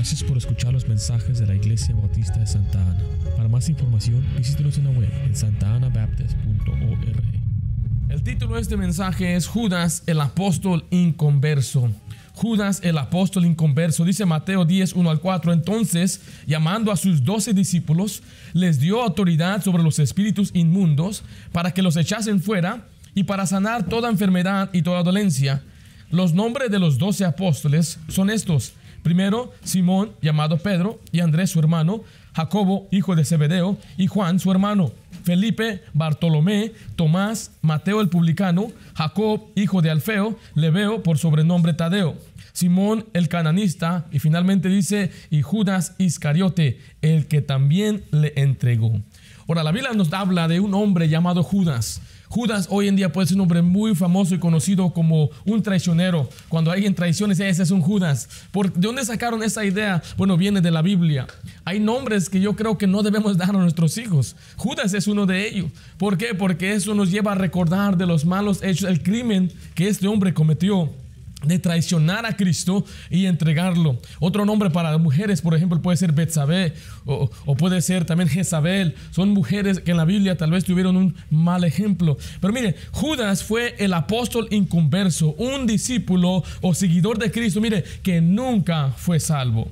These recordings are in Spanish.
Gracias por escuchar los mensajes de la Iglesia Bautista de Santa Ana. Para más información, visítenos en la web en santaanabaptist.org. El título de este mensaje es Judas el apóstol inconverso. Judas el apóstol inconverso, dice Mateo 10, 1 al 4. Entonces, llamando a sus doce discípulos, les dio autoridad sobre los espíritus inmundos para que los echasen fuera y para sanar toda enfermedad y toda dolencia. Los nombres de los doce apóstoles son estos. Primero, Simón, llamado Pedro, y Andrés su hermano, Jacobo, hijo de Zebedeo, y Juan su hermano, Felipe, Bartolomé, Tomás, Mateo el publicano, Jacob, hijo de Alfeo, Leveo por sobrenombre Tadeo, Simón el cananista, y finalmente dice, y Judas Iscariote, el que también le entregó. Ahora, la Biblia nos habla de un hombre llamado Judas. Judas hoy en día puede ser un hombre muy famoso y conocido como un traicionero. Cuando alguien traiciona, ese es un Judas. ¿Por, ¿De dónde sacaron esa idea? Bueno, viene de la Biblia. Hay nombres que yo creo que no debemos dar a nuestros hijos. Judas es uno de ellos. ¿Por qué? Porque eso nos lleva a recordar de los malos hechos, el crimen que este hombre cometió de traicionar a Cristo y entregarlo. Otro nombre para mujeres, por ejemplo, puede ser Betsabé o, o, puede ser también Jezabel. Son mujeres que en la Biblia tal vez tuvieron un mal ejemplo. Pero mire, Judas fue el apóstol inconverso, un discípulo o seguidor de Cristo, mire, que nunca fue salvo.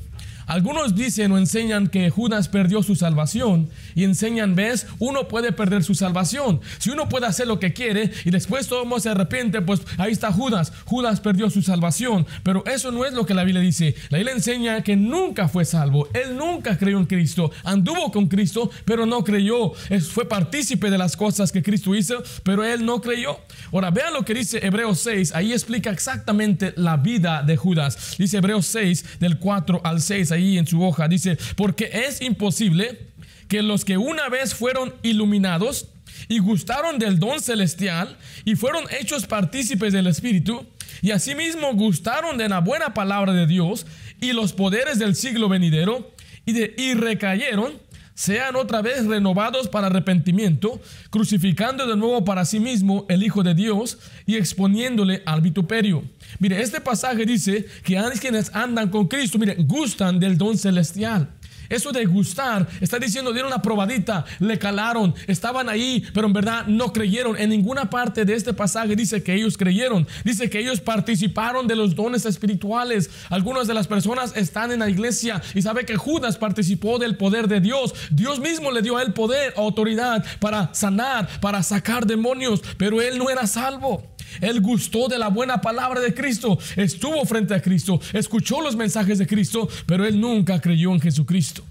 Algunos dicen o enseñan que Judas perdió su salvación y enseñan, ves, uno puede perder su salvación. Si uno puede hacer lo que quiere y después todo mundo se arrepiente, pues ahí está Judas. Judas perdió su salvación. Pero eso no es lo que la Biblia dice. La Biblia enseña que nunca fue salvo. Él nunca creyó en Cristo. Anduvo con Cristo, pero no creyó. Fue partícipe de las cosas que Cristo hizo, pero él no creyó. Ahora, vean lo que dice Hebreos 6. Ahí explica exactamente la vida de Judas. Dice Hebreos 6, del 4 al 6 ahí en su hoja. Dice, porque es imposible que los que una vez fueron iluminados y gustaron del don celestial y fueron hechos partícipes del Espíritu, y asimismo gustaron de la buena palabra de Dios y los poderes del siglo venidero, y, de, y recayeron, sean otra vez renovados para arrepentimiento, crucificando de nuevo para sí mismo el Hijo de Dios y exponiéndole al vituperio. Mire, este pasaje dice que quienes andan con Cristo, mire, gustan del don celestial. Eso de gustar, está diciendo, dieron una probadita, le calaron, estaban ahí, pero en verdad no creyeron. En ninguna parte de este pasaje dice que ellos creyeron. Dice que ellos participaron de los dones espirituales. Algunas de las personas están en la iglesia y sabe que Judas participó del poder de Dios. Dios mismo le dio a él poder, autoridad para sanar, para sacar demonios, pero él no era salvo. Él gustó de la buena palabra de Cristo, estuvo frente a Cristo, escuchó los mensajes de Cristo, pero él nunca creyó en Jesucristo.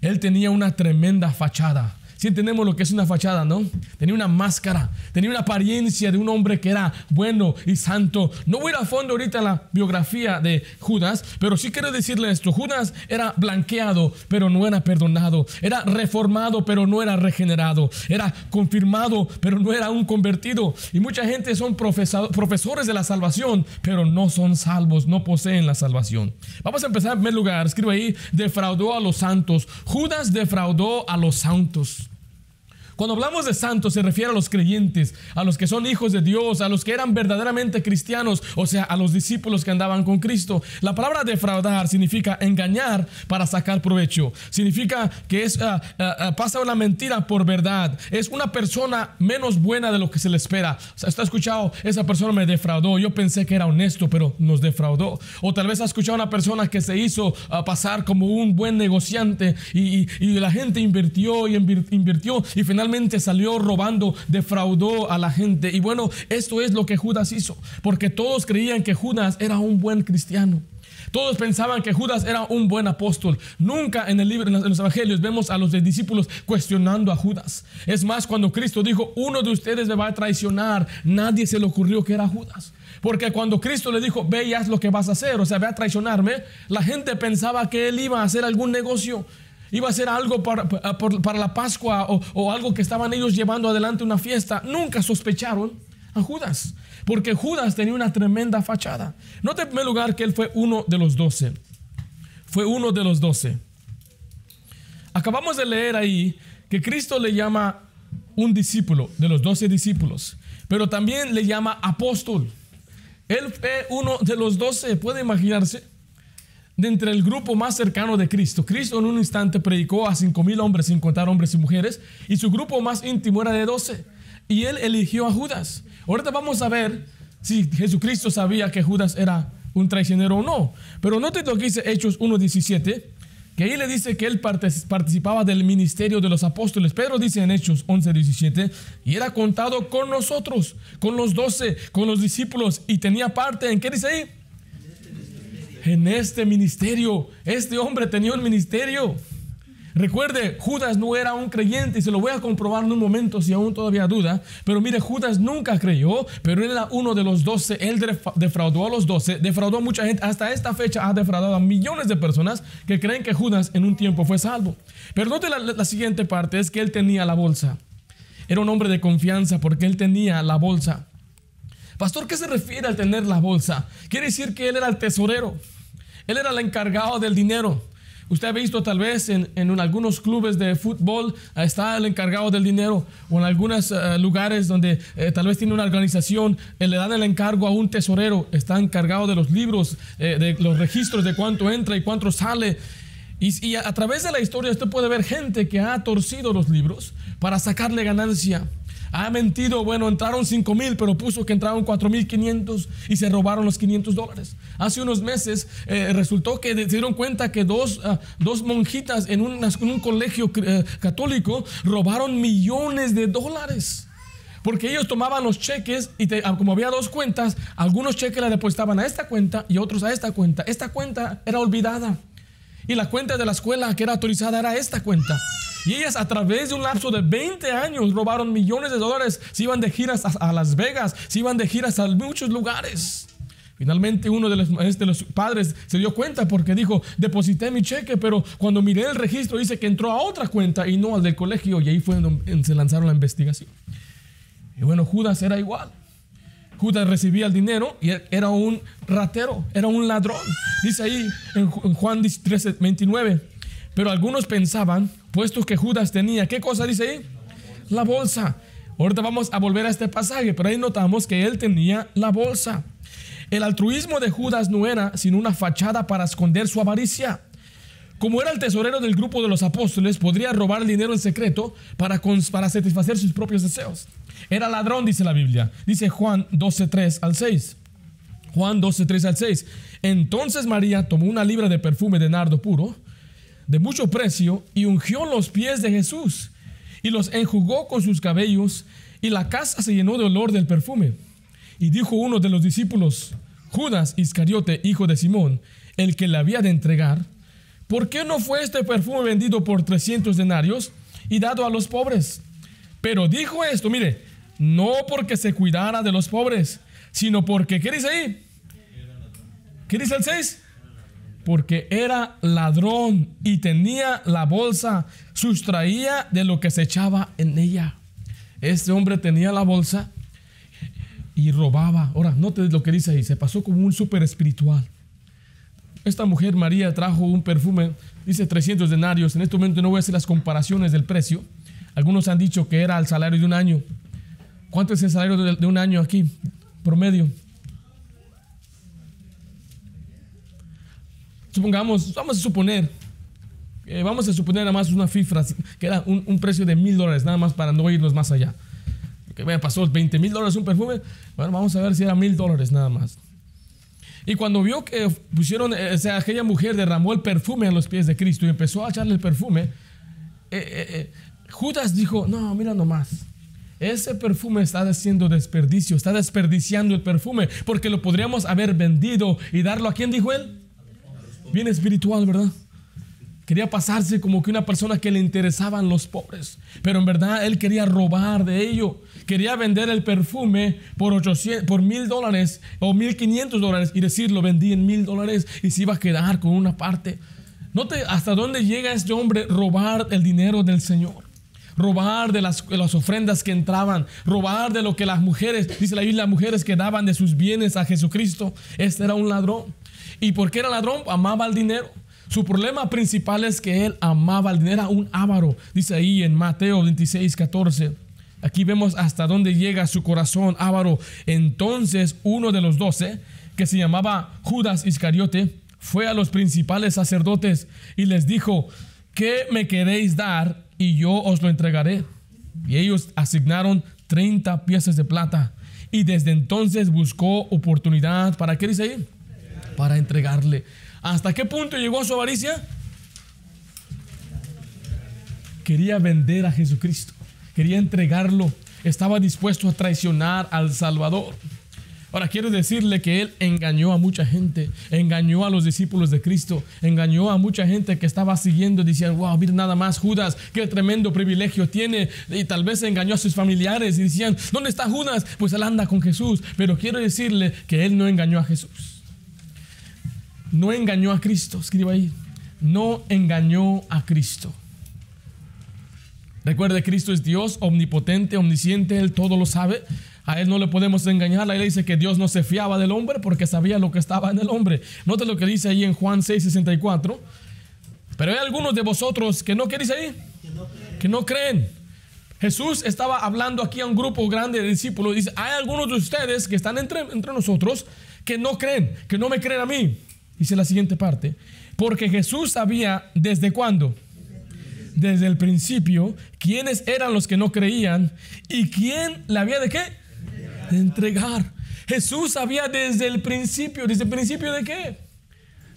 Él tenía una tremenda fachada. Si entendemos lo que es una fachada, ¿no? Tenía una máscara, tenía una apariencia de un hombre que era bueno y santo. No voy a ir a fondo ahorita la biografía de Judas, pero sí quiero decirle esto. Judas era blanqueado, pero no era perdonado. Era reformado, pero no era regenerado. Era confirmado, pero no era un convertido. Y mucha gente son profesores de la salvación, pero no son salvos, no poseen la salvación. Vamos a empezar en primer lugar. Escribo ahí, defraudó a los santos. Judas defraudó a los santos. Cuando hablamos de santos se refiere a los creyentes, a los que son hijos de Dios, a los que eran verdaderamente cristianos, o sea, a los discípulos que andaban con Cristo. La palabra defraudar significa engañar para sacar provecho. Significa que es uh, uh, pasa una mentira por verdad. Es una persona menos buena de lo que se le espera. O sea, está escuchado, esa persona me defraudó. Yo pensé que era honesto, pero nos defraudó. O tal vez ha escuchado una persona que se hizo pasar como un buen negociante y la gente invirtió y invirtió y finalmente salió robando, defraudó a la gente. Y bueno, esto es lo que Judas hizo, porque todos creían que Judas era un buen cristiano. Todos pensaban que Judas era un buen apóstol. Nunca en el libro, en los evangelios, vemos a los discípulos cuestionando a Judas. Es más, cuando Cristo dijo, uno de ustedes me va a traicionar, nadie se le ocurrió que era Judas. Porque cuando Cristo le dijo, ve y haz lo que vas a hacer, o sea, ve a traicionarme, la gente pensaba que él iba a hacer algún negocio. Iba a ser algo para, para la Pascua o, o, algo que estaban ellos llevando adelante una fiesta. Nunca sospecharon a Judas, porque Judas tenía una tremenda fachada. Note en primer lugar que él fue uno de los doce. Fue uno de los doce. Acabamos de leer ahí que Cristo le llama un discípulo de los doce discípulos, pero también le llama apóstol. Él fue uno de los doce, puede imaginarse. De entre el grupo más cercano de Cristo. Cristo en un instante predicó a cinco mil hombres, sin contar hombres y mujeres, y su grupo más íntimo era de 12. Y él eligió a Judas. Ahorita vamos a ver si Jesucristo sabía que Judas era un traicionero o no. Pero note lo que dice Hechos 1.17, que ahí le dice que él participaba del ministerio de los apóstoles. Pedro dice en Hechos 11.17, y era contado con nosotros, con los doce, con los discípulos, y tenía parte en, ¿qué dice ahí? En este ministerio. Este hombre tenía un ministerio. Recuerde, Judas no era un creyente y se lo voy a comprobar en un momento si aún todavía duda. Pero mire, Judas nunca creyó, pero él era uno de los doce. Él defraudó a los doce, defraudó a mucha gente. Hasta esta fecha ha defraudado a millones de personas que creen que Judas en un tiempo fue salvo. Pero note la, la siguiente parte, es que él tenía la bolsa. Era un hombre de confianza porque él tenía la bolsa. Pastor, ¿qué se refiere al tener la bolsa? Quiere decir que él era el tesorero. Él era el encargado del dinero. Usted ha visto tal vez en, algunos clubes de fútbol eh, está el encargado del dinero o en algunos eh, lugares donde eh, tal vez tiene una organización, le dan el encargo a un tesorero, está encargado de los libros, de los registros de cuánto entra y cuánto sale. Y, y a través de la historia usted puede ver gente que ha torcido los libros para sacarle ganancia. Ha mentido, bueno, entraron 5 mil, pero puso que entraron 4 mil 500 y se robaron los 500 dólares. Hace unos meses eh, resultó que se dieron cuenta que dos, ah, dos monjitas en, un colegio eh, católico robaron millones de dólares. Porque ellos tomaban los cheques y ah, como había dos cuentas, algunos cheques la depositaban a esta cuenta y otros a esta cuenta. Esta cuenta era olvidada. Y la cuenta de la escuela que era autorizada era esta cuenta. Y ellas a través de un lapso de 20 años robaron millones de dólares. Se iban de giras a, Las Vegas, se iban de giras a muchos lugares. Finalmente uno de los, padres se dio cuenta porque dijo, deposité mi cheque, pero cuando miré el registro dice que entró a otra cuenta y no al del colegio y ahí fue donde se lanzaron la investigación. Y bueno, Judas era igual. Judas recibía el dinero y era un ratero, era un ladrón. Dice ahí en Juan 13, 29. Pero algunos pensaban, puesto que Judas tenía, ¿qué cosa dice ahí? La bolsa. Ahorita vamos a volver a este pasaje, pero ahí notamos que él tenía la bolsa. El altruismo de Judas no era sino una fachada para esconder su avaricia. Como era el tesorero del grupo de los apóstoles, podría robar el dinero en secreto para, para satisfacer sus propios deseos. Era ladrón, dice la Biblia. Dice Juan 12.3 al 6. Juan 12.3 al 6. Entonces María tomó una libra de perfume de nardo puro de mucho precio y ungió los pies de Jesús y los enjugó con sus cabellos y la casa se llenó de olor del perfume. Y dijo uno de los discípulos, Judas Iscariote, hijo de Simón, el que le había de entregar, ¿por qué no fue este perfume vendido por 300 denarios y dado a los pobres? Pero dijo esto, mire, no porque se cuidara de los pobres, sino porque, ¿qué dice ahí? ¿Qué dice el 6? porque era ladrón y tenía la bolsa, sustraía de lo que se echaba en ella. Este hombre tenía la bolsa y robaba. Ahora, note lo que dice ahí, se pasó como un súper espiritual. Esta mujer María trajo un perfume, dice 300 denarios. En este momento no voy a hacer las comparaciones del precio. Algunos han dicho que era el salario de un año. ¿Cuánto es el salario de un año aquí? Promedio. Supongamos, vamos a suponer, vamos a suponer nada más una cifra que era un, precio de mil dólares, nada más para no irnos más allá. Me pasó 20 mil dólares un perfume, bueno, vamos a ver si era mil dólares nada más. Y cuando vio que pusieron, eh, o sea, aquella mujer derramó el perfume a los pies de Cristo y empezó a echarle el perfume, eh, eh, Judas dijo, no, mira nomás, ese perfume está haciendo desperdicio, está desperdiciando el perfume, porque lo podríamos haber vendido y darlo a quién dijo él? Bien espiritual, ¿verdad? Quería pasarse como que una persona que le interesaban los pobres, pero en verdad él quería robar de ello. Quería vender el perfume por, 800, por mil dólares o mil quinientos dólares y decirlo vendí en mil dólares y se iba a quedar con una parte. Note hasta dónde llega este hombre robar el dinero del Señor robar de las, las, ofrendas que entraban, robar de lo que las mujeres, dice la Biblia, las mujeres que daban de sus bienes a Jesucristo. Este era un ladrón. ¿Y por qué era ladrón? Amaba el dinero. Su problema principal es que él amaba el dinero, era un avaro. Dice ahí en Mateo 26, 14. Aquí vemos hasta dónde llega su corazón avaro. Entonces uno de los doce, que se llamaba Judas Iscariote, fue a los principales sacerdotes y les dijo, ¿qué me queréis dar? Y yo os lo entregaré. Y ellos asignaron 30 piezas de plata. Y desde entonces buscó oportunidad. ¿Para qué dice ahí? Para entregarle. ¿Hasta qué punto llegó su avaricia? Quería vender a Jesucristo. Quería entregarlo. Estaba dispuesto a traicionar al Salvador. Ahora quiero decirle que él engañó a mucha gente, engañó a los discípulos de Cristo, engañó a mucha gente que estaba siguiendo, diciendo, wow, mira nada más Judas, qué tremendo privilegio tiene. Y tal vez engañó a sus familiares y decían, ¿dónde está Judas? Pues él anda con Jesús. Pero quiero decirle que él no engañó a Jesús. No engañó a Cristo, escriba ahí. No engañó a Cristo. Recuerde, Cristo es Dios omnipotente, omnisciente, Él todo lo sabe. A Él no le podemos engañar. La Biblia dice que Dios no se fiaba del hombre porque sabía lo que estaba en el hombre. Note lo que dice ahí en Juan 6, 64. Pero hay algunos de vosotros que no, ¿qué dice ahí? Que no creen. Jesús estaba hablando aquí a un grupo grande de discípulos. Dice, hay algunos de ustedes que están entre, entre nosotros que no creen, que no me creen a mí. Dice la siguiente parte. Porque Jesús sabía desde cuándo desde el principio quiénes eran los que no creían y quién la había de qué? Entregar. Jesús sabía desde el principio, desde el principio de qué?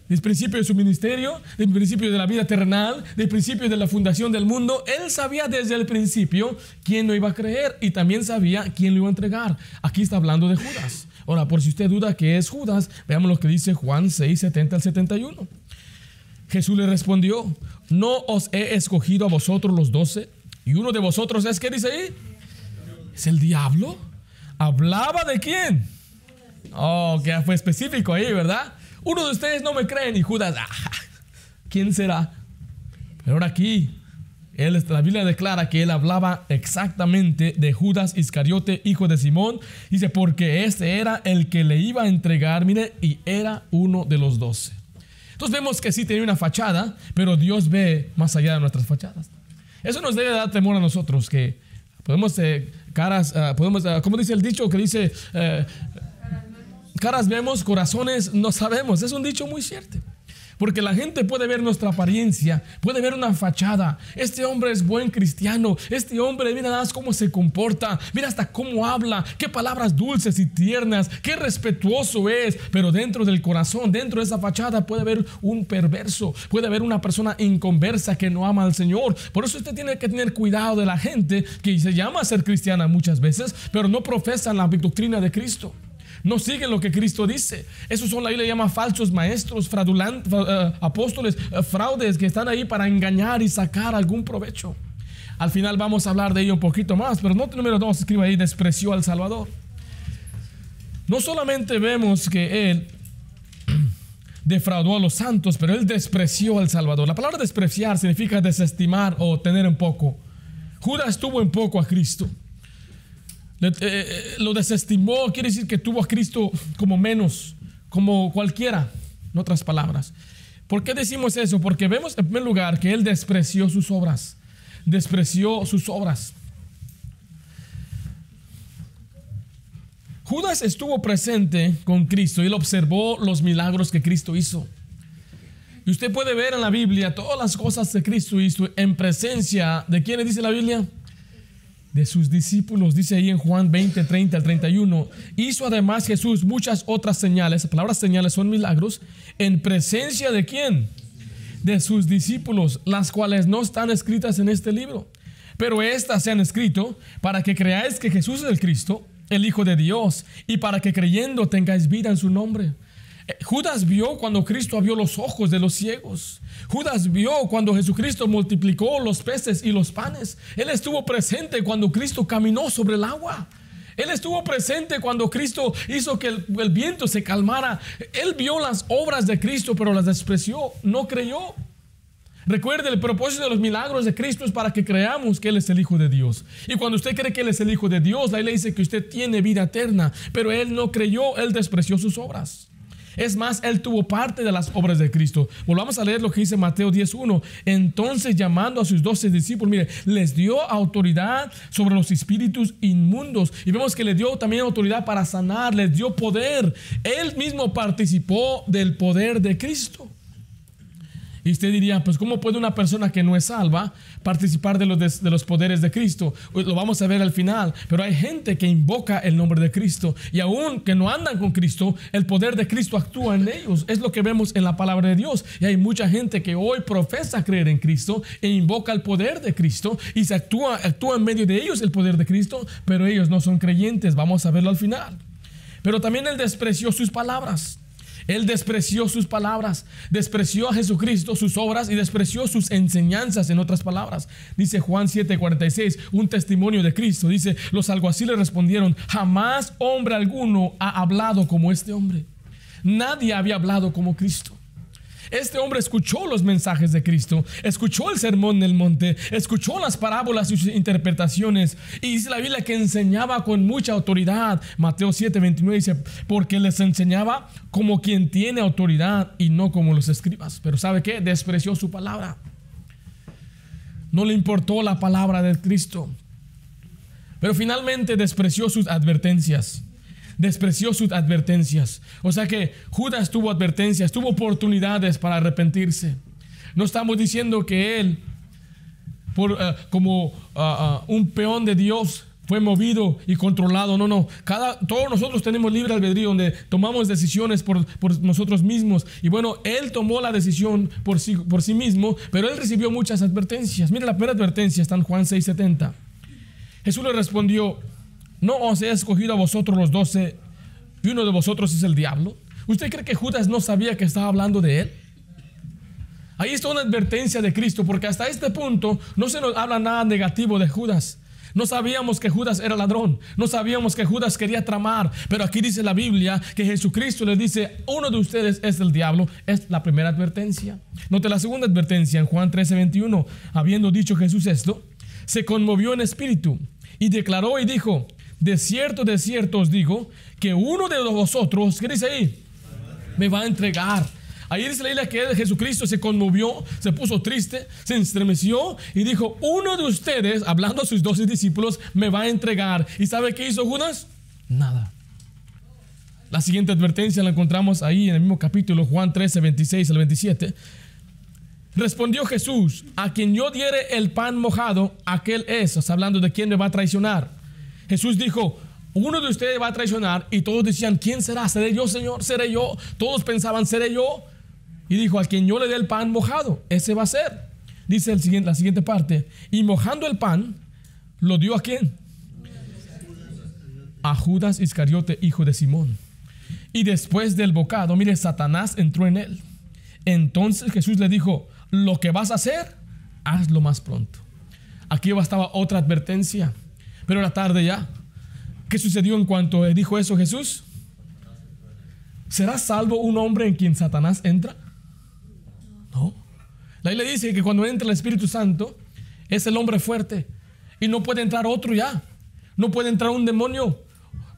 Desde el principio de su ministerio, desde el principio de la vida terrenal, desde el principio de la fundación del mundo. Él sabía desde el principio quién no iba a creer y también sabía quién lo iba a entregar. Aquí está hablando de Judas. Ahora, por si usted duda que es Judas, veamos lo que dice Juan 6, 70 al 71. Jesús le respondió, ¿no os he escogido a vosotros los doce? Y uno de vosotros es, ¿qué dice ahí? ¿Es el diablo? ¿Hablaba de quién? Oh, que fue específico ahí, ¿verdad? Uno de ustedes no me creen y Judas, ah, ¿quién será? Pero ahora aquí, él, la Biblia declara que él hablaba exactamente de Judas Iscariote, hijo de Simón. Dice, porque este era el que le iba a entregar, mire, y era uno de los doce. Entonces vemos que sí tenía una fachada, pero Dios ve más allá de nuestras fachadas. Eso nos debe dar temor a nosotros, que podemos eh, caras, uh, podemos, uh, como dice el dicho que dice, uh, caras vemos, corazones no sabemos. Es un dicho muy cierto. Porque la gente puede ver nuestra apariencia, puede ver una fachada. Este hombre es buen cristiano. Este hombre, mira nada más cómo se comporta. Mira hasta cómo habla. Qué palabras dulces y tiernas. Qué respetuoso es. Pero dentro del corazón, dentro de esa fachada, puede haber un perverso. Puede haber una persona inconversa que no ama al Señor. Por eso usted tiene que tener cuidado de la gente que se llama ser cristiana muchas veces, pero no profesan la doctrina de Cristo no siguen lo que Cristo dice. Esos son la Biblia llama falsos maestros, fraudulantes, uh, apóstoles, uh, fraudes que están ahí para engañar y sacar algún provecho. Al final vamos a hablar de ello un poquito más, pero no número dos escribe ahí, despreció al Salvador. No solamente vemos que él defraudó a los santos, pero él despreció al Salvador. La palabra despreciar significa desestimar o tener en poco. Judas tuvo en poco a Cristo. Eh, lo desestimó, quiere decir que tuvo a Cristo como menos, como cualquiera, en otras palabras. ¿Por qué decimos eso? Porque vemos en primer lugar que Él despreció sus obras, despreció sus obras. Judas estuvo presente con Cristo y él observó los milagros que Cristo hizo. Y usted puede ver en la Biblia todas las cosas que Cristo hizo en presencia de quién dice la Biblia? De sus discípulos, dice ahí en Juan 20, 30 al 31, hizo además Jesús muchas otras señales, palabras señales son milagros, en presencia de quién? De sus discípulos, las cuales no están escritas en este libro, pero estas se han escrito para que creáis que Jesús es el Cristo, el Hijo de Dios, y para que creyendo tengáis vida en su nombre. Judas vio cuando Cristo abrió los ojos de los ciegos. Judas vio cuando Jesucristo multiplicó los peces y los panes. Él estuvo presente cuando Cristo caminó sobre el agua. Él estuvo presente cuando Cristo hizo que el, el, viento se calmara. Él vio las obras de Cristo, pero las despreció, no creyó. Recuerde, el propósito de los milagros de Cristo es para que creamos que Él es el Hijo de Dios. Y cuando usted cree que Él es el Hijo de Dios, la ley dice que usted tiene vida eterna, pero Él no creyó, Él despreció sus obras. Es más, él tuvo parte de las obras de Cristo. Volvamos a leer lo que dice Mateo 10.1. Entonces llamando a sus doce discípulos, mire, les dio autoridad sobre los espíritus inmundos. Y vemos que le dio también autoridad para sanar, les dio poder. Él mismo participó del poder de Cristo. Y usted diría, pues ¿cómo puede una persona que no es salva participar de los, de, los poderes de Cristo? Lo vamos a ver al final, pero hay gente que invoca el nombre de Cristo y aún que no andan con Cristo, el poder de Cristo actúa en ellos. Es lo que vemos en la palabra de Dios. Y hay mucha gente que hoy profesa creer en Cristo e invoca el poder de Cristo y se actúa, actúa en medio de ellos el poder de Cristo, pero ellos no son creyentes. Vamos a verlo al final. Pero también él despreció sus palabras. Él despreció sus palabras, despreció a Jesucristo, sus obras y despreció sus enseñanzas, en otras palabras. Dice Juan 7:46, un testimonio de Cristo. Dice, los alguaciles respondieron, jamás hombre alguno ha hablado como este hombre. Nadie había hablado como Cristo. Este hombre escuchó los mensajes de Cristo, escuchó el sermón del monte, escuchó las parábolas y sus interpretaciones. Y dice la Biblia que enseñaba con mucha autoridad. Mateo 7, 29 dice, porque les enseñaba como quien tiene autoridad y no como los escribas. Pero ¿sabe qué? Despreció su palabra. No le importó la palabra de Cristo. Pero finalmente despreció sus advertencias despreció sus advertencias. O sea que Judas tuvo advertencias, tuvo oportunidades para arrepentirse. No estamos diciendo que él, por, eh, como ah, ah, un peón de Dios, fue movido y controlado. No, no. Cada, todos nosotros tenemos libre albedrío donde tomamos decisiones por, por, nosotros mismos. Y bueno, él tomó la decisión por sí, por sí mismo, pero él recibió muchas advertencias. Mira la primera advertencia, está en Juan 6:70. Jesús le respondió, ¿No os he escogido a vosotros los doce y uno de vosotros es el diablo? ¿Usted cree que Judas no sabía que estaba hablando de él? Ahí está una advertencia de Cristo, porque hasta este punto no se nos habla nada negativo de Judas. No sabíamos que Judas era ladrón, no sabíamos que Judas quería tramar, pero aquí dice la Biblia que Jesucristo le dice, uno de ustedes es el diablo, es la primera advertencia. Note la segunda advertencia en Juan 13, 21, habiendo dicho Jesús esto, se conmovió en espíritu y declaró y dijo, de cierto, de cierto os digo que uno de vosotros, ¿qué dice ahí? Me va a entregar. Ahí dice la Biblia que Jesucristo se conmovió, se puso triste, se estremeció y dijo, uno de ustedes, hablando a sus doce discípulos, me va a entregar. ¿Y sabe qué hizo Judas? Nada. La siguiente advertencia la encontramos ahí en el mismo capítulo, Juan 13, 26 al 27. Respondió Jesús, a quien yo diere el pan mojado, aquel es, hablando de quién me va a traicionar. Jesús dijo, uno de ustedes va a traicionar y todos decían, ¿quién será? ¿Seré yo, Señor? ¿Seré yo? Todos pensaban, ¿seré yo? Y dijo, al quien yo le dé el pan mojado, ese va a ser. Dice el siguiente, la siguiente parte, y mojando el pan, ¿lo dio a quién? A Judas Iscariote, hijo de Simón. Y después del bocado, mire, Satanás entró en él. Entonces Jesús le dijo, lo que vas a hacer, hazlo más pronto. Aquí bastaba otra advertencia. Pero era tarde ya. ¿Qué sucedió en cuanto dijo eso Jesús? ¿Será salvo un hombre en quien Satanás entra? No. La Biblia dice que cuando entra el Espíritu Santo es el hombre fuerte y no puede entrar otro ya. No puede entrar un demonio.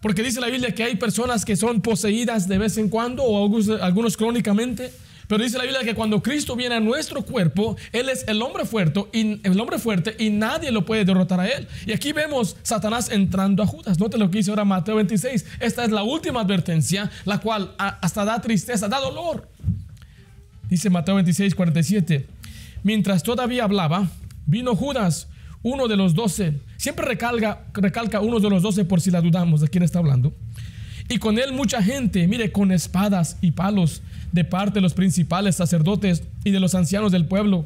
Porque dice la Biblia que hay personas que son poseídas de vez en cuando o algunos, crónicamente pero dice la Biblia que cuando Cristo viene a nuestro cuerpo, Él es el hombre fuerte y, el hombre fuerte y nadie lo puede derrotar a Él. Y aquí vemos Satanás entrando a Judas. Note lo que dice ahora Mateo 26. Esta es la última advertencia, la cual hasta da tristeza, da dolor. Dice Mateo 26, 47. Mientras todavía hablaba, vino Judas, uno de los doce. Siempre recalca, recalca uno de los doce por si la dudamos de quién está hablando. Y con él mucha gente, mire, con espadas y palos de parte de los principales sacerdotes y de los ancianos del pueblo.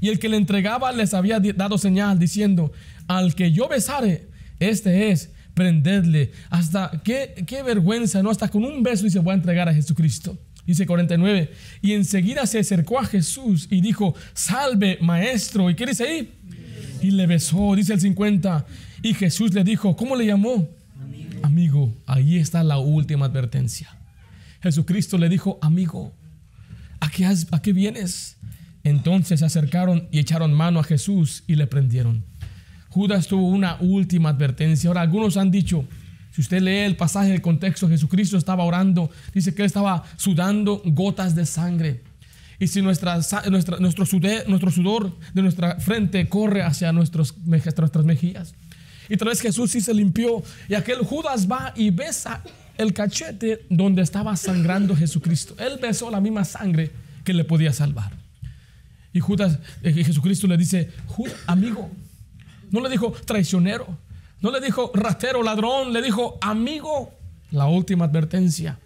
Y el que le entregaba les había dado señal diciendo, al que yo besare, este es, prendedle. Hasta qué, qué vergüenza, ¿no? Hasta con un beso y se va a entregar a Jesucristo. Dice 49. Y enseguida se acercó a Jesús y dijo, salve maestro. ¿Y qué dice ahí? Y le besó, dice el 50. Y Jesús le dijo, ¿cómo le llamó? Amigo. Amigo. Ahí está la última advertencia. Jesucristo le dijo, amigo, ¿a qué, ¿a qué vienes? Entonces se acercaron y echaron mano a Jesús y le prendieron. Judas tuvo una última advertencia. Ahora, algunos han dicho Si usted lee el pasaje del contexto, Jesucristo estaba orando, dice que él estaba sudando gotas de sangre. Y si nuestra, nuestro, sudor, nuestro sudor de nuestra frente corre hacia nuestras mejillas. Y tal vez Jesús sí se limpió. Y aquel Judas va y besa el cachete donde estaba sangrando Jesucristo. Él besó la misma sangre que le podía salvar. Y Judas, eh, Jesucristo le dice, amigo, no le dijo traicionero, no le dijo ratero, ladrón, le dijo amigo, la última advertencia.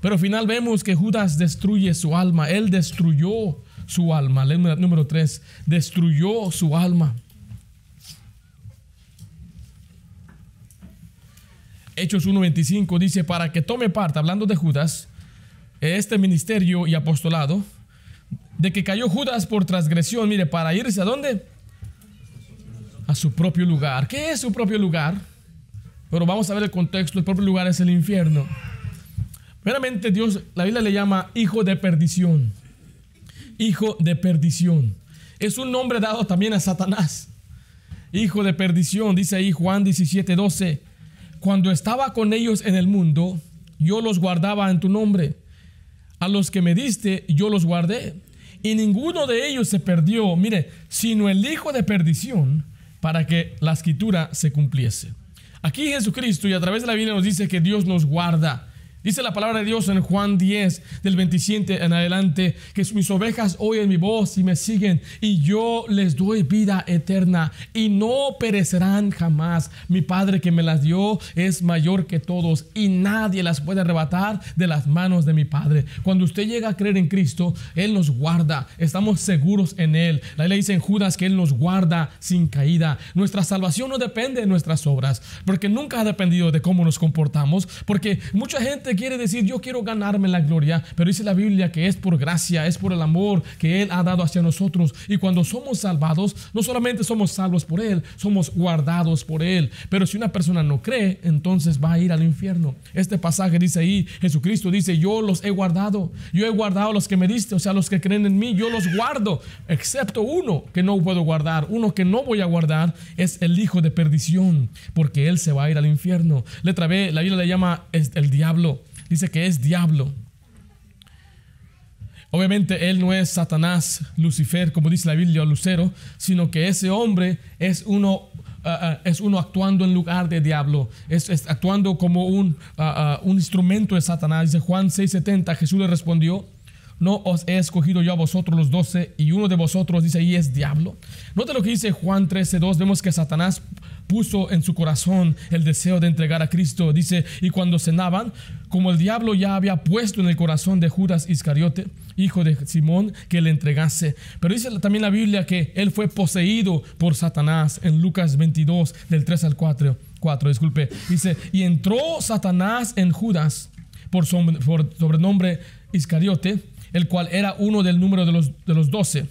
Pero al final vemos que Judas destruye su alma, él destruyó su alma. Número 3, destruyó su alma. Hechos 1.25 dice, para que tome parte, hablando de Judas, este ministerio y apostolado, de que cayó Judas por transgresión, mire, para irse a dónde? A su propio lugar. ¿Qué es su propio lugar? Pero vamos a ver el contexto, el propio lugar es el infierno. Veramente Dios, la Biblia le llama hijo de perdición. Hijo de perdición. Es un nombre dado también a Satanás. Hijo de perdición, dice ahí Juan 17, 12 cuando estaba con ellos en el mundo, yo los guardaba en tu nombre. A los que me diste, yo los guardé. Y ninguno de ellos se perdió, mire, sino el hijo de perdición, para que la escritura se cumpliese. Aquí Jesucristo y a través de la Biblia nos dice que Dios nos guarda Dice la palabra de Dios en Juan 10, del 27 en adelante, que mis ovejas oyen mi voz y me siguen, y yo les doy vida eterna, y no perecerán jamás. Mi Padre que me las dio es mayor que todos, y nadie las puede arrebatar de las manos de mi Padre. Cuando usted llega a creer en Cristo, Él nos guarda, estamos seguros en Él. La ley dice en Judas que Él nos guarda sin caída. Nuestra salvación no depende de nuestras obras, porque nunca ha dependido de cómo nos comportamos, porque mucha gente quiere decir yo quiero ganarme la gloria, pero dice la Biblia que es por gracia, es por el amor que Él ha dado hacia nosotros. Y cuando somos salvados, no solamente somos salvos por Él, somos guardados por Él. Pero si una persona no cree, entonces va a ir al infierno. Este pasaje dice ahí, Jesucristo dice, yo los he guardado, yo he guardado los que me diste, o sea, los que creen en mí, yo los guardo, excepto uno que no puedo guardar, uno que no voy a guardar, es el hijo de perdición, porque Él se va a ir al infierno. Letra B, la Biblia le llama el diablo dice que es diablo. Obviamente él no es Satanás, Lucifer, como dice la Biblia, Lucero, sino que ese hombre es uno, ah, ah, es uno actuando en lugar de diablo, es, actuando como un, ah, un, instrumento de Satanás. Dice Juan 6:70, Jesús le respondió, no os he escogido yo a vosotros los doce y uno de vosotros dice ahí es diablo. Nota lo que dice Juan 13:2, vemos que Satanás puso en su corazón el deseo de entregar a Cristo. Dice, y cuando cenaban, como el diablo ya había puesto en el corazón de Judas Iscariote, hijo de Simón, que le entregase. Pero dice también la Biblia que él fue poseído por Satanás en Lucas 22, del 3 al 4. 4 disculpe. Dice, y entró Satanás en Judas por, sobrenombre Iscariote, el cual era uno del número de los, de los doce.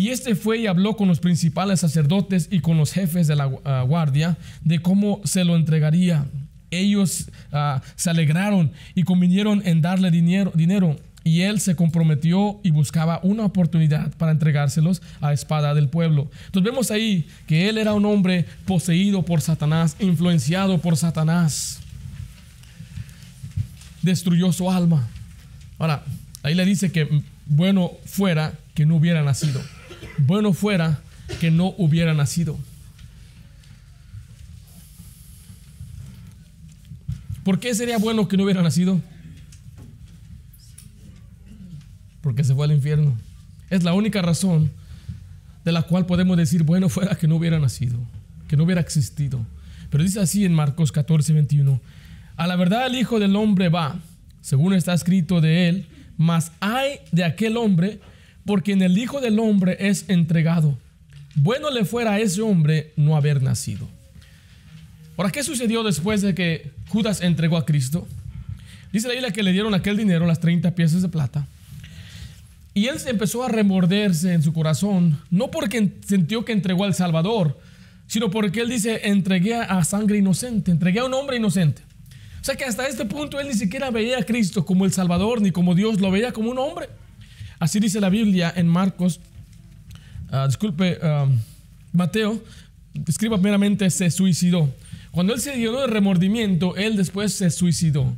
Y este fue y habló con los principales sacerdotes y con los jefes de la ah, guardia de cómo se lo entregaría. Ellos ah, se alegraron y convinieron en darle dinero, dinero y él se comprometió y buscaba una oportunidad para entregárselos a espada del pueblo. Entonces vemos ahí que él era un hombre poseído por Satanás, influenciado por Satanás. Destruyó su alma. Ahora, ahí le dice que bueno fuera que no hubiera nacido bueno fuera que no hubiera nacido. ¿Por qué sería bueno que no hubiera nacido? Porque se fue al infierno. Es la única razón de la cual podemos decir, bueno fuera que no hubiera nacido, que no hubiera existido. Pero dice así en Marcos 14, 21, a la verdad el Hijo del Hombre va, según está escrito de él, mas hay de aquel hombre porque en el Hijo del Hombre es entregado. Bueno le fuera a ese hombre no haber nacido. Ahora, ¿qué sucedió después de que Judas entregó a Cristo? Dice la Biblia que le dieron aquel dinero, las 30 piezas de plata. Y él empezó a remorderse en su corazón, no porque sintió que entregó al Salvador, sino porque él dice, entregué a sangre inocente, entregué a un hombre inocente. O sea que hasta este punto él ni siquiera veía a Cristo como el Salvador, ni como Dios, lo veía como un hombre. Así dice la Biblia en Marcos, ah, disculpe, ah, Mateo, escriba meramente se suicidó. Cuando él se llenó de remordimiento, él después se suicidó.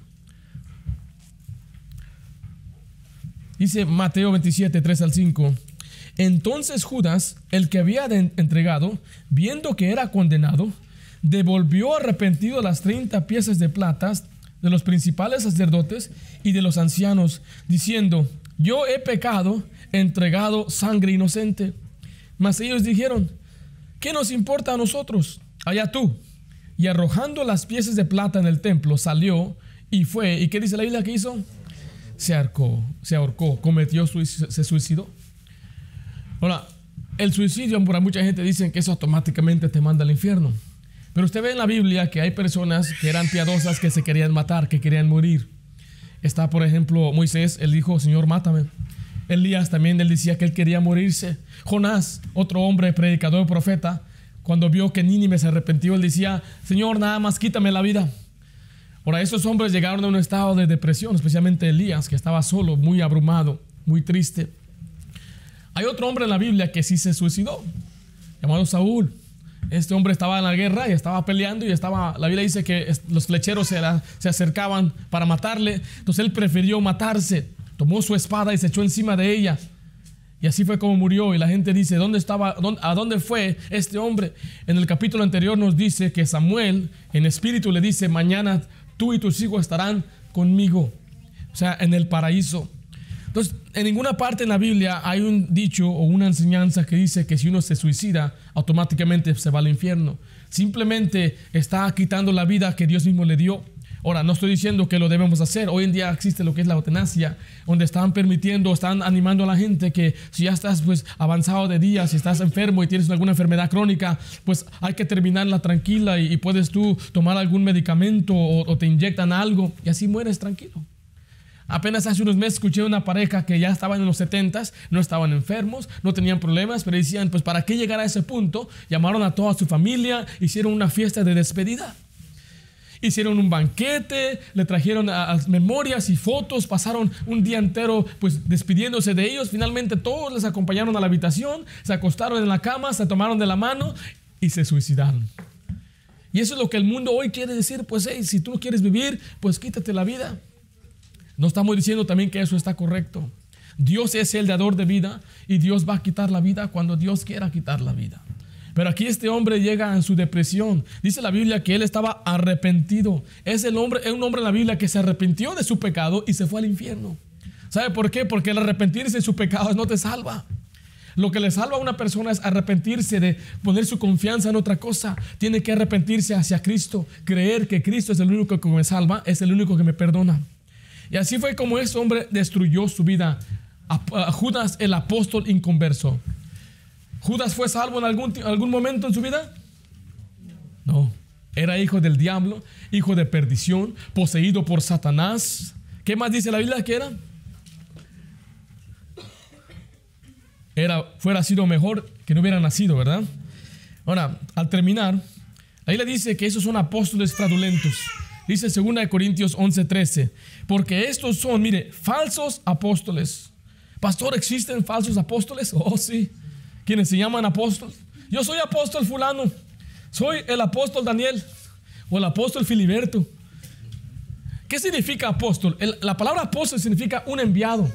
Dice Mateo 27, 3 al 5. Entonces Judas, el que había entregado, viendo que era condenado, devolvió arrepentido las 30 piezas de plata de los principales sacerdotes y de los ancianos, diciendo, yo he pecado, entregado sangre inocente. Mas ellos dijeron, ¿qué nos importa a nosotros? Allá tú. Y arrojando las piezas de plata en el templo, salió y fue. ¿Y qué dice la Biblia que hizo? Se ahorcó, se ahorcó, cometió, se suicidó. Ahora, el suicidio, para mucha gente dicen que eso automáticamente te manda al infierno. Pero usted ve en la Biblia que hay personas que eran piadosas que se querían matar, que querían morir. Está, por ejemplo, Moisés, él dijo, Señor, mátame. Elías también, él decía que él quería morirse. Jonás, otro hombre, predicador, profeta, cuando vio que Nínive se arrepintió, él decía, Señor, nada más quítame la vida. Ahora, esos hombres llegaron a un estado de depresión, especialmente Elías, que estaba solo, muy abrumado, muy triste. Hay otro hombre en la Biblia que sí se suicidó, llamado Saúl. Este hombre estaba en la guerra y estaba peleando y estaba, la Biblia dice que los flecheros se, se acercaban para matarle. Entonces él prefirió matarse, tomó su espada y se echó encima de ella. Y así fue como murió. Y la gente dice, ¿dónde estaba, ¿a dónde fue este hombre? En el capítulo anterior nos dice que Samuel en espíritu le dice, mañana tú y tus hijos estarán conmigo. O sea, en el paraíso. Entonces, en ninguna parte en la Biblia hay un dicho o una enseñanza que dice que si uno se suicida, automáticamente se va al infierno. Simplemente está quitando la vida que Dios mismo le dio. Ahora, no estoy diciendo que lo debemos hacer. Hoy en día existe lo que es la eutanasia, donde están permitiendo, están animando a la gente que si ya estás pues avanzado de día, si estás enfermo y tienes alguna enfermedad crónica, pues hay que terminarla tranquila y, puedes tú tomar algún medicamento o te inyectan algo y así mueres tranquilo. Apenas hace unos meses escuché una pareja que ya estaban en los 70 no estaban enfermos, no tenían problemas, pero decían, pues para qué llegar a ese punto, llamaron a toda su familia, hicieron una fiesta de despedida. Hicieron un banquete, le trajeron a, memorias y fotos, pasaron un día entero pues despidiéndose de ellos. Finalmente todos les acompañaron a la habitación, se acostaron en la cama, se tomaron de la mano y se suicidaron. Y eso es lo que el mundo hoy quiere decir, pues hey, si tú no quieres vivir, pues quítate la vida. No estamos diciendo también que eso está correcto. Dios es el dador de vida y Dios va a quitar la vida cuando Dios quiera quitar la vida. Pero aquí este hombre llega en su depresión. Dice la Biblia que él estaba arrepentido. Es el hombre, es un hombre en la Biblia que se arrepintió de su pecado y se fue al infierno. ¿Sabe por qué? Porque el arrepentirse de su pecado no te salva. Lo que le salva a una persona es arrepentirse de poner su confianza en otra cosa. Tiene que arrepentirse hacia Cristo, creer que Cristo es el único que me salva, es el único que me perdona. Y así fue como ese hombre destruyó su vida. Judas, el apóstol inconverso. ¿Judas fue salvo en algún, algún momento en su vida? No. Era hijo del diablo, hijo de perdición, poseído por Satanás. ¿Qué más dice la Biblia que era? Era, fuera sido mejor que no hubiera nacido, ¿verdad? Ahora, al terminar, ahí le dice que esos son apóstoles fraudulentos. Dice 2 Corintios 11:13, porque estos son, mire, falsos apóstoles. Pastor, ¿existen falsos apóstoles? Oh, sí. Quienes se llaman apóstoles. Yo soy apóstol fulano. Soy el apóstol Daniel o el apóstol Filiberto. ¿Qué significa apóstol? la palabra apóstol significa un enviado.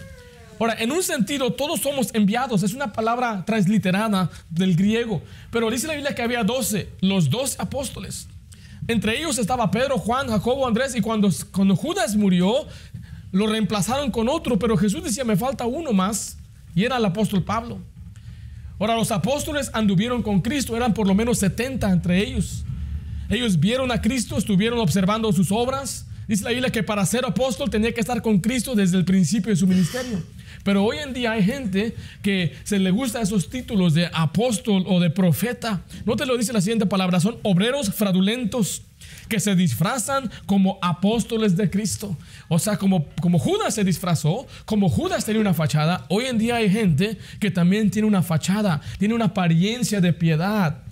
Ahora, en un sentido, todos somos enviados. Es una palabra transliterada del griego. Pero dice la Biblia que había 12, los dos apóstoles. Entre ellos estaba Pedro, Juan, Jacobo, Andrés y cuando, cuando Judas murió, lo reemplazaron con otro, pero Jesús decía, me falta uno más, y era el apóstol Pablo. Ahora, los apóstoles anduvieron con Cristo, eran por lo menos 70 entre ellos. Ellos vieron a Cristo, estuvieron observando sus obras. Dice la Biblia que para ser apóstol tenía que estar con Cristo desde el principio de su ministerio. Pero hoy en día hay gente que se le gusta esos títulos de apóstol o de profeta. No te lo dice la siguiente palabra, son obreros fraudulentos que se disfrazan como apóstoles de Cristo. O sea, como, como Judas se disfrazó, como Judas tenía una fachada, hoy en día hay gente que también tiene una fachada, tiene una apariencia de piedad.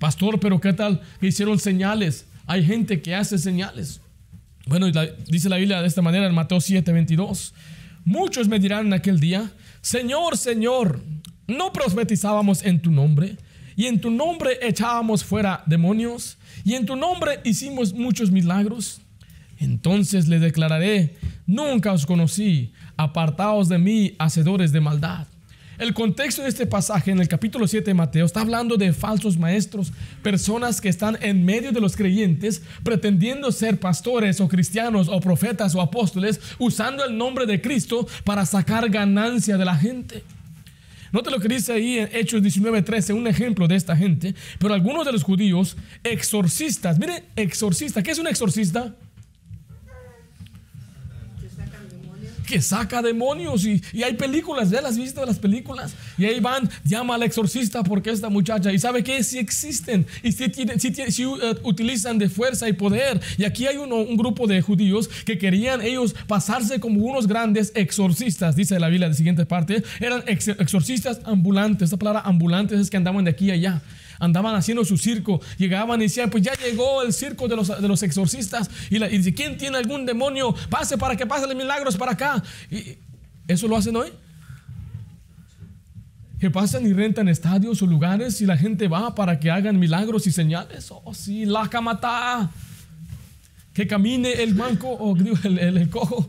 Pastor, pero ¿qué tal que hicieron señales? Hay gente que hace señales. Bueno, dice la Biblia de esta manera en Mateo 7, 22. Muchos me dirán en aquel día, Señor, Señor, ¿no profetizábamos en tu nombre? y en tu nombre echábamos fuera demonios, y en tu nombre hicimos muchos milagros. Entonces le declararé, nunca os conocí, apartaos de mí, hacedores de maldad. El contexto de este pasaje en el capítulo 7 de Mateo está hablando de falsos maestros, personas que están en medio de los creyentes pretendiendo ser pastores o cristianos o profetas o apóstoles usando el nombre de Cristo para sacar ganancia de la gente. Note lo que dice ahí en Hechos 19:13, un ejemplo de esta gente. Pero algunos de los judíos, exorcistas, mire, exorcista, ¿qué es un exorcista? Que saca demonios y, hay películas, ya las visto las películas y ahí van, llama al exorcista porque esta muchacha y sabe que si existen y si, si, uh, utilizan de fuerza y poder y aquí hay uno, un grupo de judíos que querían ellos pasarse como unos grandes exorcistas, dice la Biblia de siguiente parte, eran exorcistas ambulantes, esta palabra ambulantes es que andaban de aquí a allá andaban haciendo su circo, llegaban y decían, pues ya llegó el circo de los, de los exorcistas. Y, dice, ¿quién tiene algún demonio? Pase para que pasen milagros para acá. Y eso lo hacen hoy. Que pasan y rentan estadios o lugares y la gente va para que hagan milagros y señales. Oh, sí, la camata. Que camine el manco o el, el cojo.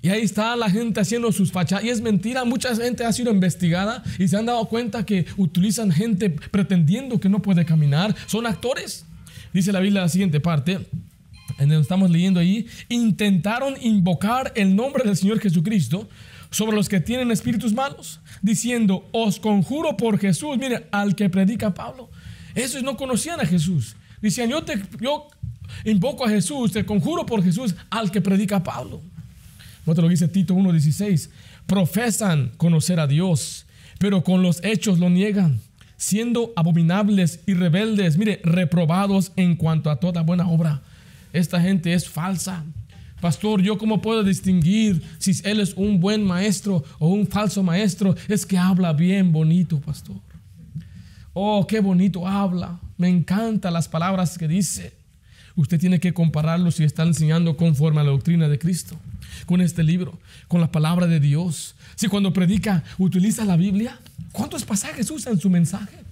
Y ahí está la gente haciendo sus fachadas. Y es mentira, mucha gente ha sido investigada y se han dado cuenta que utilizan gente pretendiendo que no puede caminar. Son actores. Dice la Biblia la siguiente parte, en donde estamos leyendo ahí, intentaron invocar el nombre del Señor Jesucristo sobre los que tienen espíritus malos, diciendo, os conjuro por Jesús, mire, al que predica Pablo. Esos no conocían a Jesús. Decían, yo, te, yo invoco a Jesús, te conjuro por Jesús, al que predica Pablo. Lo dice Tito 1.16. Profesan conocer a Dios, pero con los hechos lo niegan, siendo abominables y rebeldes, mire, reprobados en cuanto a toda buena obra. Esta gente es falsa. Pastor, ¿yo cómo puedo distinguir si él es un buen maestro o un falso maestro? Es que habla bien bonito, pastor. Oh, qué bonito habla. Me encantan las palabras que dice. Usted tiene que compararlo si está enseñando conforme a la doctrina de Cristo con este libro, con la palabra de Dios. Si cuando predica utiliza la Biblia, ¿cuántos pasajes usa en su mensaje?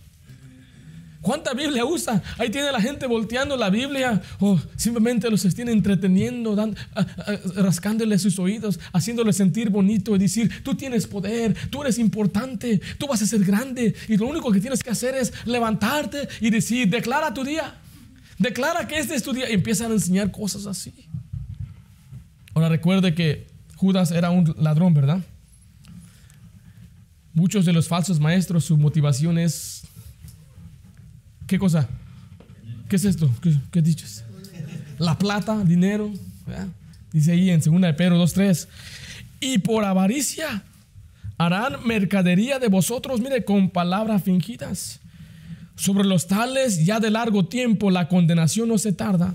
¿Cuánta Biblia usa? Ahí tiene la gente volteando la Biblia o simplemente los tiene entreteniendo, dan, rascándole sus oídos, haciéndole sentir bonito y decir, tú tienes poder, tú eres importante, tú vas a ser grande y lo único que tienes que hacer es levantarte y decir, declara tu día, declara que este es tu día y empiezan a enseñar cosas así. Ahora recuerde que Judas era un ladrón, ¿verdad? Muchos de los falsos maestros, su motivación es... ¿Qué cosa? ¿Qué es esto? ¿Qué, dices? La plata, dinero. Dice ahí en 2 de Pedro 2.3. Y por avaricia harán mercadería de vosotros, mire, con palabras fingidas. Sobre los tales ya de largo tiempo la condenación no se tarda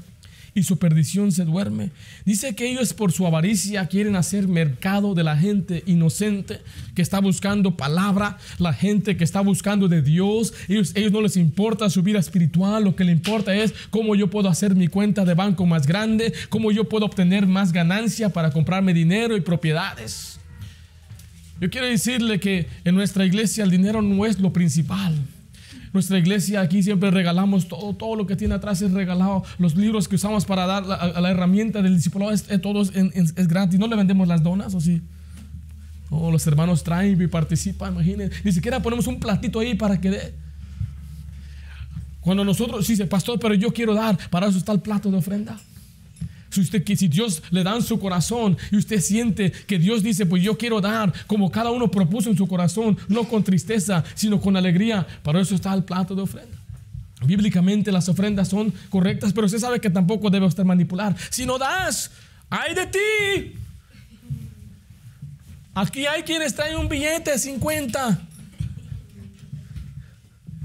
y su perdición se duerme. Dice que ellos por su avaricia quieren hacer mercado de la gente inocente que está buscando palabra, la gente que está buscando de Dios. Ellos, ellos no les importa su vida espiritual, lo que le importa es cómo yo puedo hacer mi cuenta de banco más grande, cómo yo puedo obtener más ganancia para comprarme dinero y propiedades. Yo quiero decirle que en nuestra iglesia el dinero no es lo principal. Nuestra iglesia aquí siempre regalamos todo, todo lo que tiene atrás es regalado. Los libros que usamos para dar a, la herramienta del discipulado es, todo es, gratis. No le vendemos las donas, ¿o sí? Oh, los hermanos traen y participan, imagínense. Ni siquiera ponemos un platito ahí para que dé. Cuando nosotros, dice, pastor, pero yo quiero dar, para eso está el plato de ofrenda. Si usted si Dios le da en su corazón y usted siente que Dios dice, pues yo quiero dar como cada uno propuso en su corazón, no con tristeza, sino con alegría, para eso está el plato de ofrenda. Bíblicamente las ofrendas son correctas, pero usted sabe que tampoco debe usted manipular. Si no das, hay de ti. Aquí hay quienes traen un billete de 50.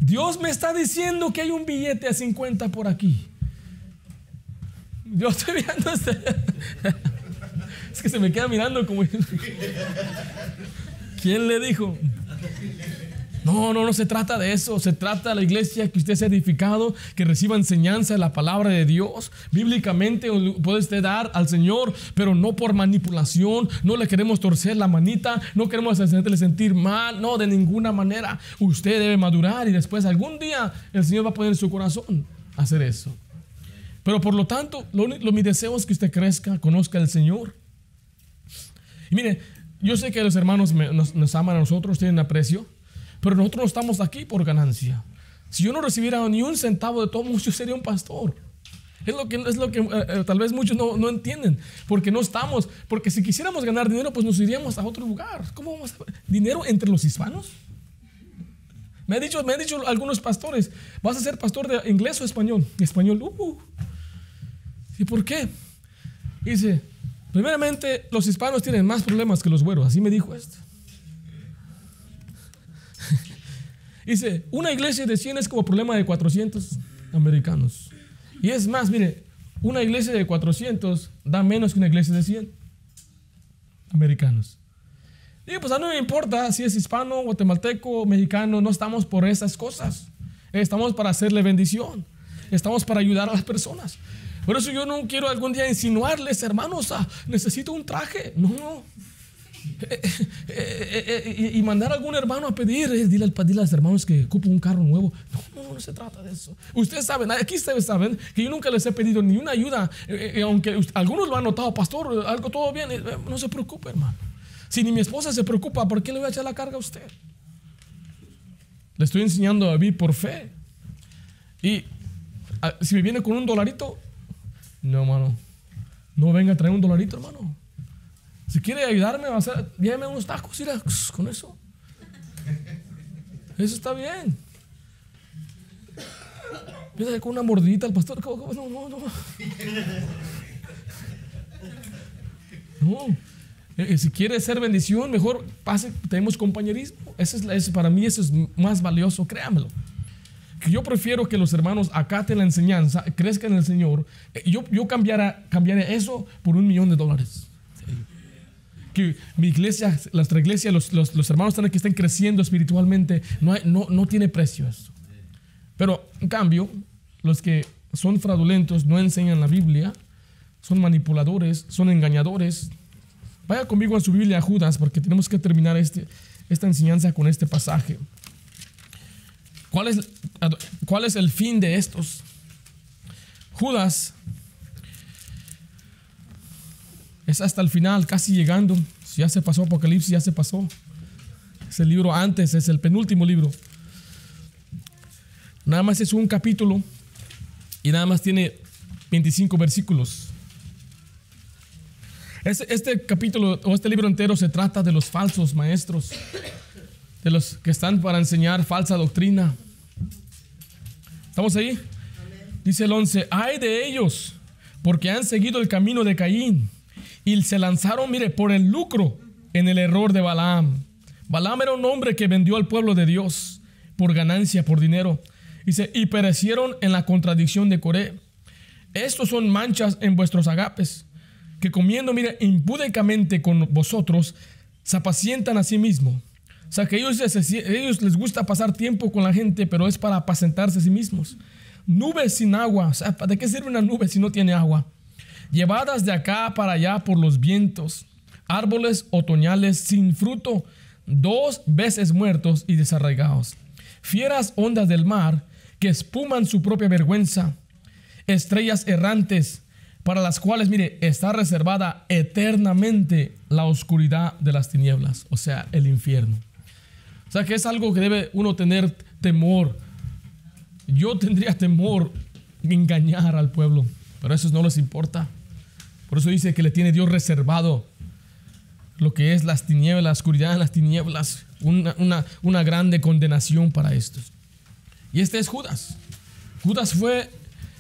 Dios me está diciendo que hay un billete de 50 por aquí. Yo estoy viendo este. Es que se me queda mirando como. ¿Quién le dijo? No, no, no se trata de eso. Se trata de la iglesia que usted sea edificado, que reciba enseñanza de la palabra de Dios. Bíblicamente puede usted dar al Señor, pero no por manipulación. No le queremos torcer la manita, no queremos hacerle sentir mal, no, de ninguna manera. Usted debe madurar y después algún día el Señor va a poner en su corazón hacer eso. Pero por lo tanto, lo, mi deseo es que usted crezca, conozca al Señor. Y mire, yo sé que los hermanos nos, nos aman a nosotros, tienen aprecio. Pero nosotros no estamos aquí por ganancia. Si yo no recibiera ni un centavo de todo, yo sería un pastor. Es lo que, es lo que eh, eh, tal vez muchos no, no, entienden, porque no estamos, porque si quisiéramos ganar dinero, pues nos iríamos a otro lugar. ¿Cómo vamos a dinero entre los hispanos? Me han dicho, me han dicho algunos pastores, ¿vas a ser pastor de inglés o español? Español, uh. ¿Y por qué? Dice, primeramente, los hispanos tienen más problemas que los güeros, así me dijo esto. Dice, una iglesia de 100 es como problema de 400 americanos. Y es más, mire, una iglesia de 400 da menos que una iglesia de 100 americanos. Y pues a no me importa si es hispano, guatemalteco, mexicano, no estamos por esas cosas. Estamos para hacerle bendición. Estamos para ayudar a las personas. Por eso yo no quiero algún día insinuarles, hermanos, ah, necesito un traje. No, no. Eh, eh, eh, y mandar a algún hermano a pedir, dile, al, dile a los hermanos que ocupen un carro nuevo. No, no, no se trata de eso. Ustedes saben, aquí ustedes saben que yo nunca les he pedido ni una ayuda, aunque algunos lo han notado, pastor, algo todo bien, no se preocupe, hermano. Si ni mi esposa se preocupa, ¿por qué le voy a echar la carga a usted? Le estoy enseñando a vivir por fe. Y ah, si me viene con un dolarito, no, hermano, no venga a traer un dolarito, hermano. Si quiere ayudarme, va a hacer, lléveme unos tacos, mira, con eso. Eso está bien. Empieza con una mordidita al pastor. No, no, no. No. Eh, eh, si quiere ser bendición, mejor pase, tenemos compañerismo. Eso es, para mí eso es más valioso, créamelo. Yo prefiero que los hermanos acaten la enseñanza, crezcan en el Señor. Eh, yo, yo cambiara, eso por un millón de dólares que mi iglesia, nuestra iglesia, los, los, hermanos que estén creciendo espiritualmente, no, no, no tiene precio eso. Pero en cambio, los que son fraudulentos, no enseñan la Biblia, son manipuladores, son engañadores. Vaya conmigo a su Biblia, Judas, porque tenemos que terminar este, esta enseñanza con este pasaje. ¿Cuál es, ¿Cuál es el fin de estos? Judas es hasta el final, casi llegando. Si ya se pasó Apocalipsis, ya se pasó. Es el libro antes, es el penúltimo libro. Nada más es un capítulo y nada más tiene 25 versículos. Este, este, capítulo o este libro entero se trata de los falsos maestros, de los que están para enseñar falsa doctrina. ¿Estamos ahí? Dice el 11, hay de ellos, porque han seguido el camino de Caín y se lanzaron, mire, por el lucro en el error de Balaam. Balaam era un hombre que vendió al pueblo de Dios por ganancia, por dinero. Dice, y perecieron en la contradicción de Coré. Estos son manchas en vuestros agapes, que comiendo, mire, impúdicamente con vosotros, se apacientan a sí mismos. O sea, que ellos, ellos les gusta pasar tiempo con la gente, pero es para apacentarse a sí mismos. Nubes sin agua. O sea, ¿de qué sirve una nube si no tiene agua? llevadas de acá para allá por los vientos, árboles otoñales sin fruto, dos veces muertos y desarraigados, fieras ondas del mar que espuman su propia vergüenza, estrellas errantes para las cuales, mire, está reservada eternamente la oscuridad de las tinieblas, o sea, el infierno. O sea que es algo que debe uno tener temor. Yo tendría temor engañar al pueblo, pero eso no les importa. Por eso dice que le tiene Dios reservado lo que es las tinieblas, la oscuridad de las tinieblas, una, una, una grande condenación para estos. Y este es Judas. Judas fue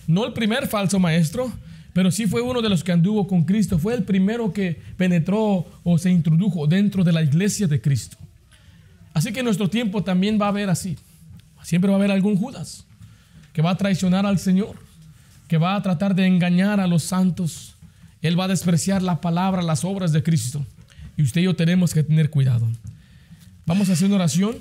no el primer falso maestro, pero sí fue uno de los que anduvo con Cristo. Fue el primero que penetró o se introdujo dentro de la iglesia de Cristo. Así que en nuestro tiempo también va a haber así. Siempre va a haber algún Judas que va a traicionar al Señor, que va a tratar de engañar a los santos, él va a despreciar la palabra, las obras de Cristo. Y usted y yo tenemos que tener cuidado. Vamos a hacer una oración.